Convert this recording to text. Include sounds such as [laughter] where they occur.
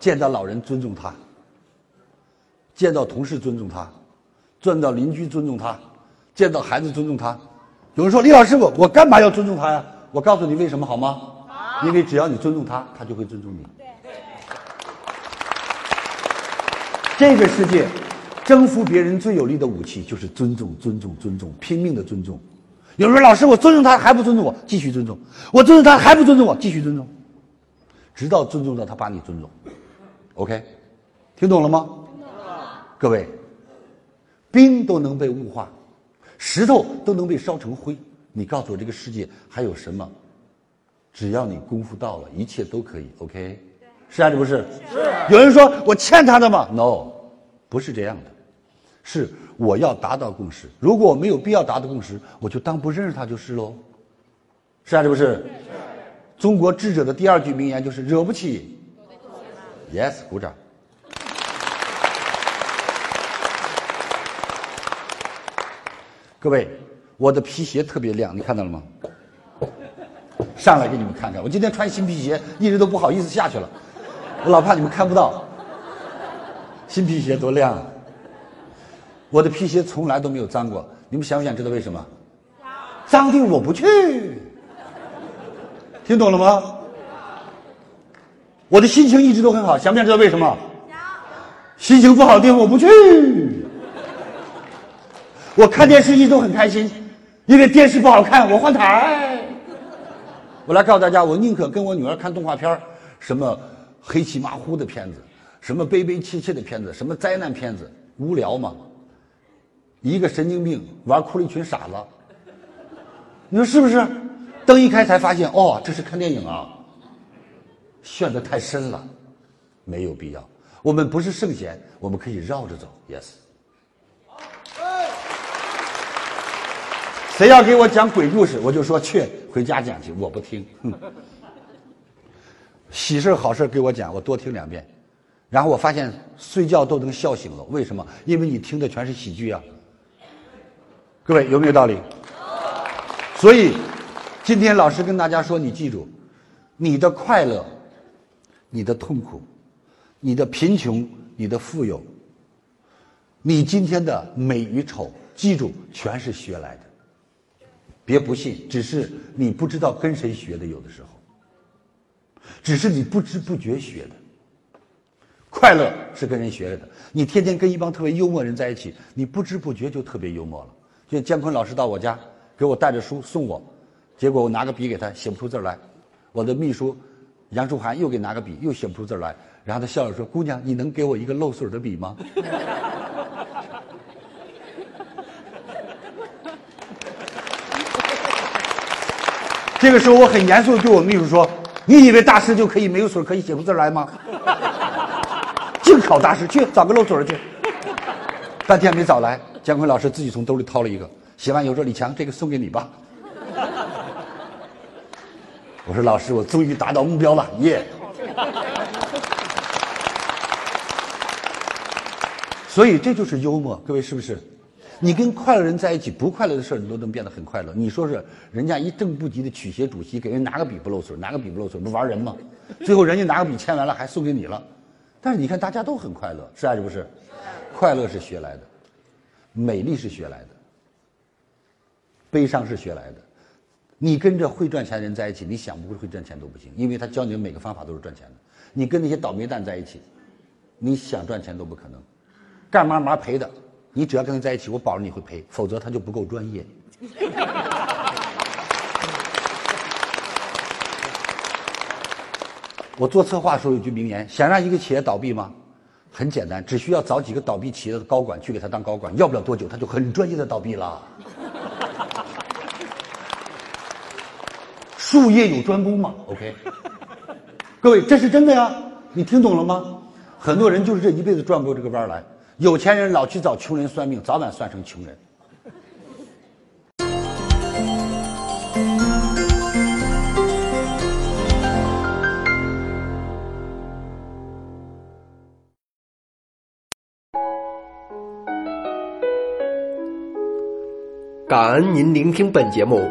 见到老人尊重他，见到同事尊重他，见到邻居尊重他，见到孩子尊重他。有人说李老师，我我干嘛要尊重他呀？我告诉你为什么好吗？因为只要你尊重他，他就会尊重你。这个世界，征服别人最有力的武器就是尊重，尊重，尊重，拼命的尊重。有人说老师，我尊重他还不尊重我，继续尊重；我尊重他还不尊重我，继续尊重，直到尊重到他把你尊重。OK，听懂了吗？各位，冰都能被雾化，石头都能被烧成灰。你告诉我，这个世界还有什么？只要你功夫到了，一切都可以。OK，是还是不是？是。有人说我欠他的吗？No，不是这样的，是我要达到共识。如果我没有必要达到共识，我就当不认识他就是喽。是还是不是？是。中国智者的第二句名言就是“惹不起”。Yes，鼓掌。各位，我的皮鞋特别亮，你看到了吗？上来给你们看看，我今天穿新皮鞋，一直都不好意思下去了，我老怕你们看不到。新皮鞋多亮！我的皮鞋从来都没有脏过，你们想不想知道为什么？脏的我不去。听懂了吗？我的心情一直都很好，想不想知道为什么？心情不好的地方我不去。我看电视一直都很开心，因为电视不好看，我换台。我来告诉大家，我宁可跟我女儿看动画片什么黑漆麻糊的片子，什么悲悲切切的片子，什么灾难片子，无聊嘛。一个神经病玩哭了一群傻子，你说是不是？灯一开才发现，哦，这是看电影啊。陷得太深了，没有必要。我们不是圣贤，我们可以绕着走。Yes。谁要给我讲鬼故事，我就说去回家讲去，我不听。喜事好事给我讲，我多听两遍。然后我发现睡觉都能笑醒了，为什么？因为你听的全是喜剧啊。各位有没有道理？所以今天老师跟大家说，你记住，你的快乐、你的痛苦、你的贫穷、你的富有，你今天的美与丑，记住全是学来的。别不信，只是你不知道跟谁学的，有的时候，只是你不知不觉学的。快乐是跟人学来的，你天天跟一帮特别幽默人在一起，你不知不觉就特别幽默了。就像姜昆老师到我家，给我带着书送我，结果我拿个笔给他写不出字来，我的秘书杨树涵又给拿个笔又写不出字来，然后他笑着说：“姑娘，你能给我一个漏水的笔吗？” [laughs] 这个时候，我很严肃的对我秘书说：“你以为大师就可以没有水可以写出字来吗？[laughs] 净考大师去找个漏水去。”半天没找来，姜昆老师自己从兜里掏了一个，写完以后说：“李强，这个送给你吧。”我说：“老师，我终于达到目标了，耶！”所以这就是幽默，各位是不是？你跟快乐人在一起，不快乐的事你都能变得很快乐。你说是人家一正部级的曲协主席给人拿个笔不漏水，拿个笔不漏水，不玩人吗？最后人家拿个笔签完了还送给你了，但是你看大家都很快乐，是还是不是？快乐是学来的，美丽是学来的，悲伤是学来的。你跟着会赚钱的人在一起，你想不会赚钱都不行，因为他教你的每个方法都是赚钱的。你跟那些倒霉蛋在一起，你想赚钱都不可能，干嘛嘛赔的。你只要跟他在一起，我保证你会赔，否则他就不够专业。[laughs] 我做策划时候有句名言：想让一个企业倒闭吗？很简单，只需要找几个倒闭企业的高管去给他当高管，要不了多久他就很专业的倒闭了。术业有专攻嘛，OK。各位，这是真的呀，你听懂了吗？很多人就是这一辈子转不过这个弯来。有钱人老去找穷人算命，早晚算成穷人。感恩您聆听本节目，